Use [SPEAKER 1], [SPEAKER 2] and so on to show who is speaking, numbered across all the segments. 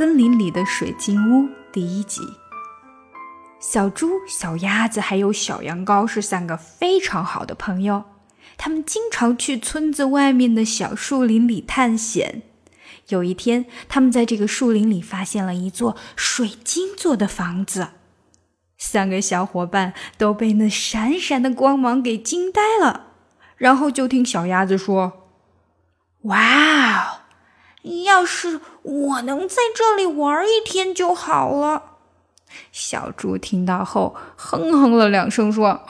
[SPEAKER 1] 森林里的水晶屋》第一集。小猪、小鸭子还有小羊羔是三个非常好的朋友，他们经常去村子外面的小树林里探险。有一天，他们在这个树林里发现了一座水晶做的房子，三个小伙伴都被那闪闪的光芒给惊呆了。然后就听小鸭子说：“
[SPEAKER 2] 哇哦，要是我能在这里玩一天就好了。”
[SPEAKER 1] 小猪听到后哼哼了两声，说：“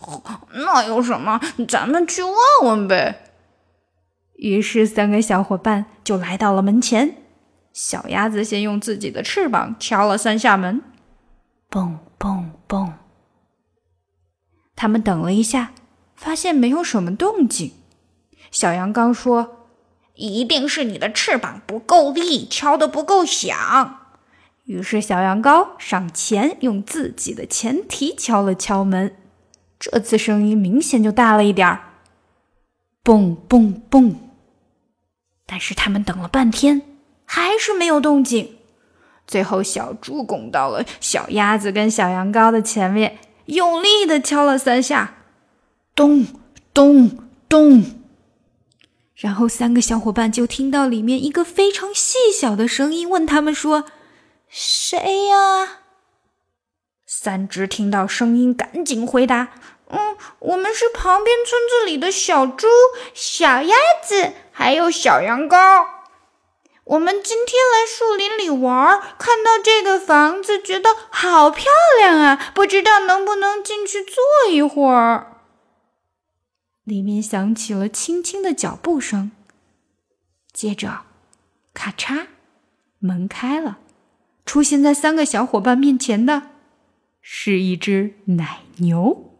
[SPEAKER 2] 那有什么？咱们去问问呗。”
[SPEAKER 1] 于是，三个小伙伴就来到了门前。小鸭子先用自己的翅膀敲了三下门，嘣嘣嘣。他们等了一下，发现没有什么动静。小羊羔说：“
[SPEAKER 2] 一定是你的翅膀不够力，敲得不够响。”
[SPEAKER 1] 于是，小羊羔上前用自己的前蹄敲了敲门，这次声音明显就大了一点儿，嘣嘣嘣。但是他们等了半天，还是没有动静。最后，小猪拱到了小鸭子跟小羊羔的前面，用力的敲了三下，咚咚咚。然后，三个小伙伴就听到里面一个非常细小的声音问他们说：“谁呀？”三只听到声音，赶紧回答。
[SPEAKER 2] 嗯，我们是旁边村子里的小猪、小鸭子，还有小羊羔。我们今天来树林里玩，看到这个房子，觉得好漂亮啊！不知道能不能进去坐一会儿。
[SPEAKER 1] 里面响起了轻轻的脚步声，接着，咔嚓，门开了，出现在三个小伙伴面前的是一只奶牛。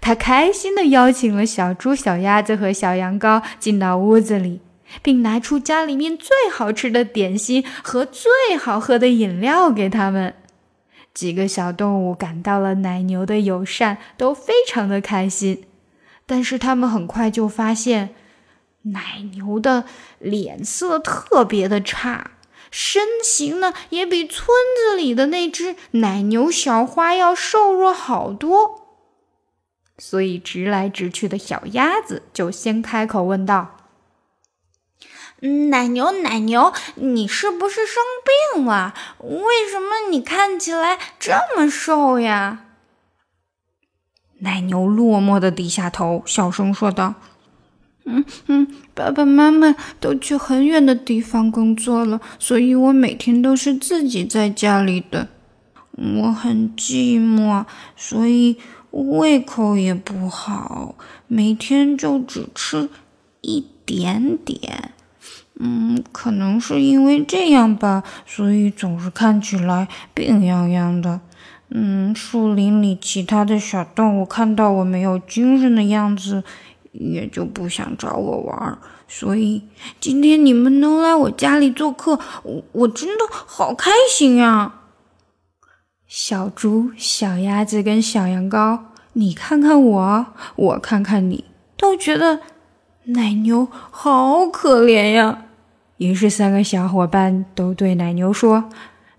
[SPEAKER 1] 他开心地邀请了小猪、小鸭子和小羊羔进到屋子里，并拿出家里面最好吃的点心和最好喝的饮料给他们。几个小动物感到了奶牛的友善，都非常的开心。但是他们很快就发现，奶牛的脸色特别的差，身形呢也比村子里的那只奶牛小花要瘦弱好多。所以，直来直去的小鸭子就先开口问道：“
[SPEAKER 2] 奶牛，奶牛，你是不是生病了？为什么你看起来这么瘦呀？”
[SPEAKER 1] 奶牛落寞的低下头，小声说道：“
[SPEAKER 3] 嗯嗯，爸爸妈妈都去很远的地方工作了，所以我每天都是自己在家里的。我很寂寞，所以……”胃口也不好，每天就只吃一点点。嗯，可能是因为这样吧，所以总是看起来病怏怏的。嗯，树林里其他的小动物看到我没有精神的样子，也就不想找我玩儿。所以今天你们能来我家里做客，我我真的好开心呀！
[SPEAKER 1] 小猪、小鸭子跟小羊羔，你看看我，我看看你，都觉得奶牛好可怜呀。于是，三个小伙伴都对奶牛说：“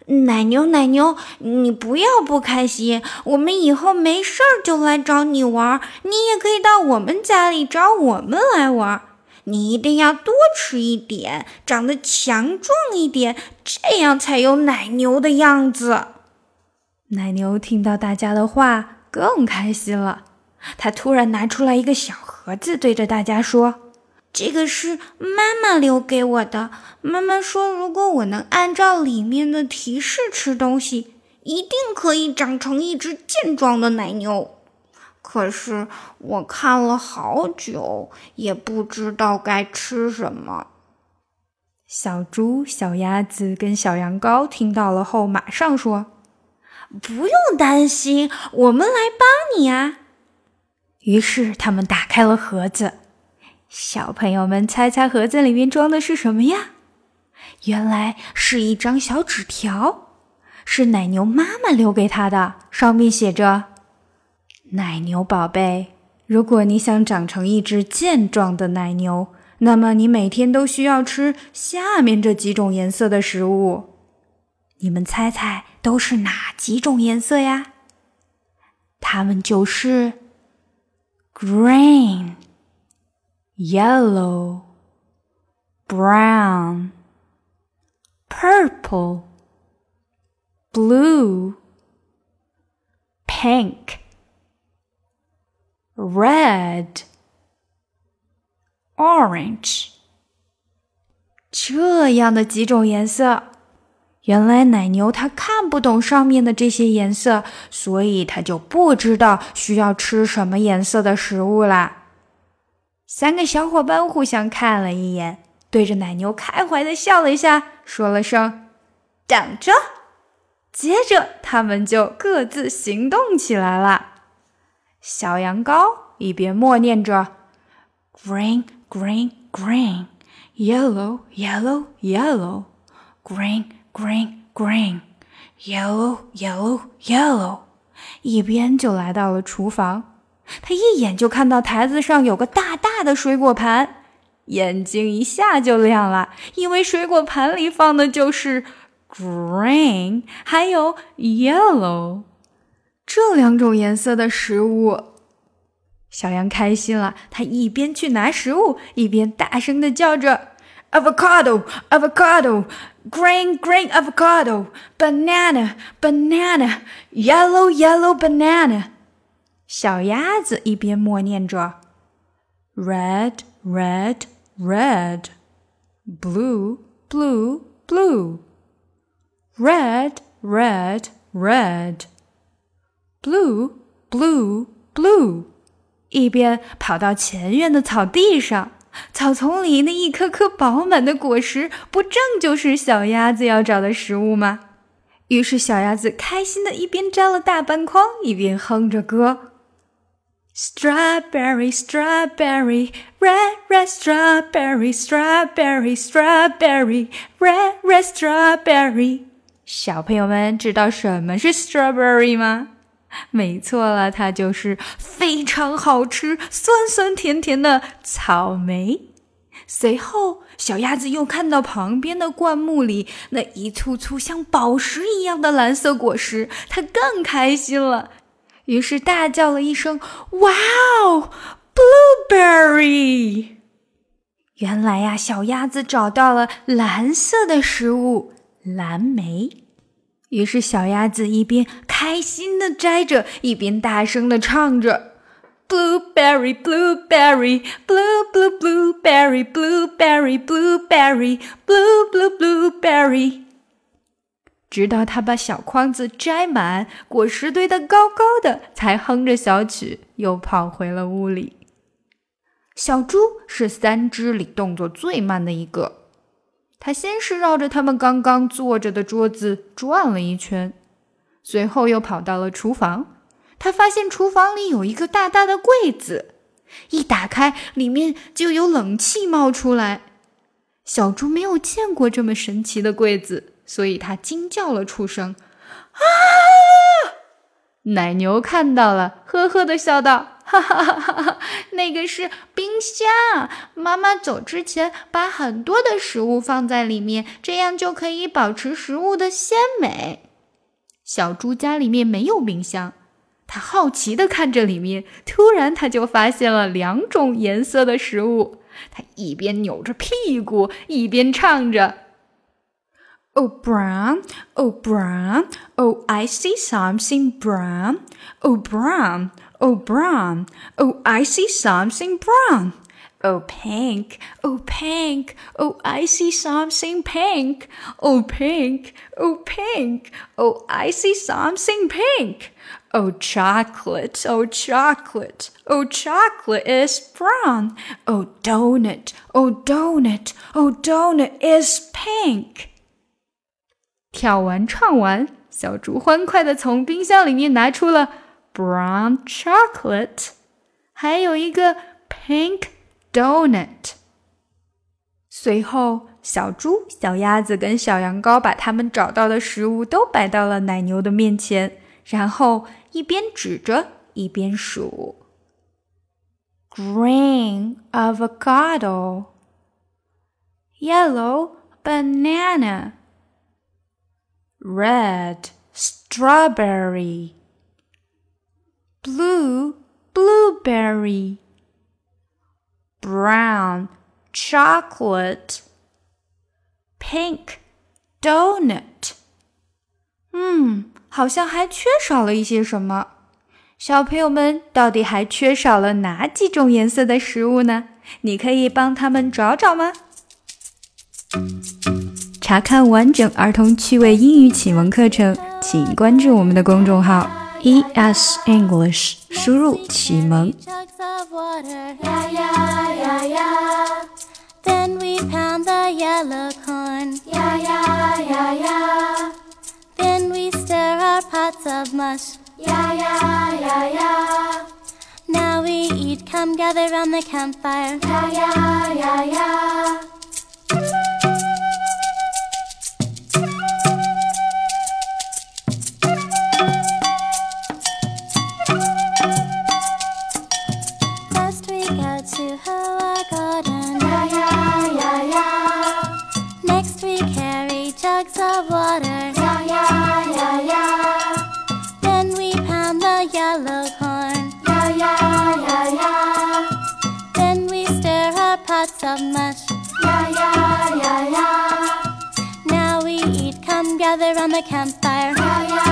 [SPEAKER 2] 奶牛，奶牛，你不要不开心，我们以后没事儿就来找你玩，你也可以到我们家里找我们来玩。你一定要多吃一点，长得强壮一点，这样才有奶牛的样子。”
[SPEAKER 1] 奶牛听到大家的话，更开心了。他突然拿出来一个小盒子，对着大家说：“
[SPEAKER 2] 这个是妈妈留给我的。妈妈说，如果我能按照里面的提示吃东西，一定可以长成一只健壮的奶牛。可是我看了好久，也不知道该吃什么。”
[SPEAKER 1] 小猪、小鸭子跟小羊羔听到了后，马上说。
[SPEAKER 2] 不用担心，我们来帮你啊！
[SPEAKER 1] 于是他们打开了盒子，小朋友们猜猜盒子里面装的是什么呀？原来是一张小纸条，是奶牛妈妈留给他的，上面写着：“奶牛宝贝，如果你想长成一只健壮的奶牛，那么你每天都需要吃下面这几种颜色的食物。你们猜猜都是哪几种颜色呀？它们就是 green、yellow、brown、purple、blue、pink、red、orange 这样的几种颜色。原来奶牛它看不懂上面的这些颜色，所以它就不知道需要吃什么颜色的食物啦。三个小伙伴互相看了一眼，对着奶牛开怀的笑了一下，说了声“等着”，接着他们就各自行动起来了。小羊羔一边默念着 “green green green yellow yellow yellow green”。Green, green, yellow, yellow, yellow，一边就来到了厨房。他一眼就看到台子上有个大大的水果盘，眼睛一下就亮了，因为水果盘里放的就是 green 还有 yellow 这两种颜色的食物。小羊开心了，他一边去拿食物，一边大声的叫着。avocado, avocado, green, green avocado, banana, banana, yellow, yellow banana。小鸭子一边默念着，red, red, red, blue, blue, blue, red, red, red, blue, blue, blue，一边跑到前院的草地上。草丛里那一颗颗饱满的果实，不正就是小鸭子要找的食物吗？于是小鸭子开心的一边摘了大半筐，一边哼着歌：Strawberry, strawberry, red, red strawberry, strawberry, strawberry, red, red strawberry。小朋友们知道什么是 strawberry 吗？没错了，它就是非常好吃、酸酸甜甜的草莓。随后，小鸭子又看到旁边的灌木里那一簇簇像宝石一样的蓝色果实，它更开心了，于是大叫了一声：“哇哦，blueberry！” 原来呀，小鸭子找到了蓝色的食物——蓝莓。于是，小鸭子一边开心的摘着，一边大声的唱着：“Blueberry, blueberry, blue, blue, blueberry, blueberry, blueberry, blue, blue, blueberry。”直到他把小筐子摘满，果实堆得高高的，才哼着小曲又跑回了屋里。小猪是三只里动作最慢的一个。他先是绕着他们刚刚坐着的桌子转了一圈，随后又跑到了厨房。他发现厨房里有一个大大的柜子，一打开，里面就有冷气冒出来。小猪没有见过这么神奇的柜子，所以他惊叫了出声：“啊！”奶牛看到了，呵呵的笑道。哈哈哈哈哈！那个是冰箱，妈妈走之前把很多的食物放在里面，这样就可以保持食物的鲜美。小猪家里面没有冰箱，他好奇的看着里面，突然他就发现了两种颜色的食物。他一边扭着屁股，一边唱着：“Oh brown, oh brown, oh I see something brown, oh brown。” Oh, brown. Oh, I see something brown. Oh, pink. Oh, pink. Oh, I see something pink. Oh, pink. Oh, pink. Oh, I see something pink. Oh, chocolate. Oh, chocolate. Oh, chocolate is brown. Oh, donut. Oh, donut. Oh, donut is pink. 跳完唱完，小猪欢快地从冰箱里面拿出了 brown chocolate，还有一个 pink donut。随后，小猪、小鸭子跟小羊羔把他们找到的食物都摆到了奶牛的面前，然后一边指着一边数：green avocado,
[SPEAKER 4] yellow banana, red strawberry, blue blueberry, brown chocolate, pink donut. 嗯，好像还缺少了一些什么。小朋友们到底还缺少了哪几种颜色的食物呢？你可以帮他们找找吗？ 查看完整儿童趣味英语启蒙课程，请关注我们的公众号 ES English，输入“启蒙”。Of mush. ya ya ya ya Now we eat, come gather round the campfire. ya ya ya ya of mush. Ya, ya, ya, ya. Now we eat, come gather on the campfire. Ya, ya.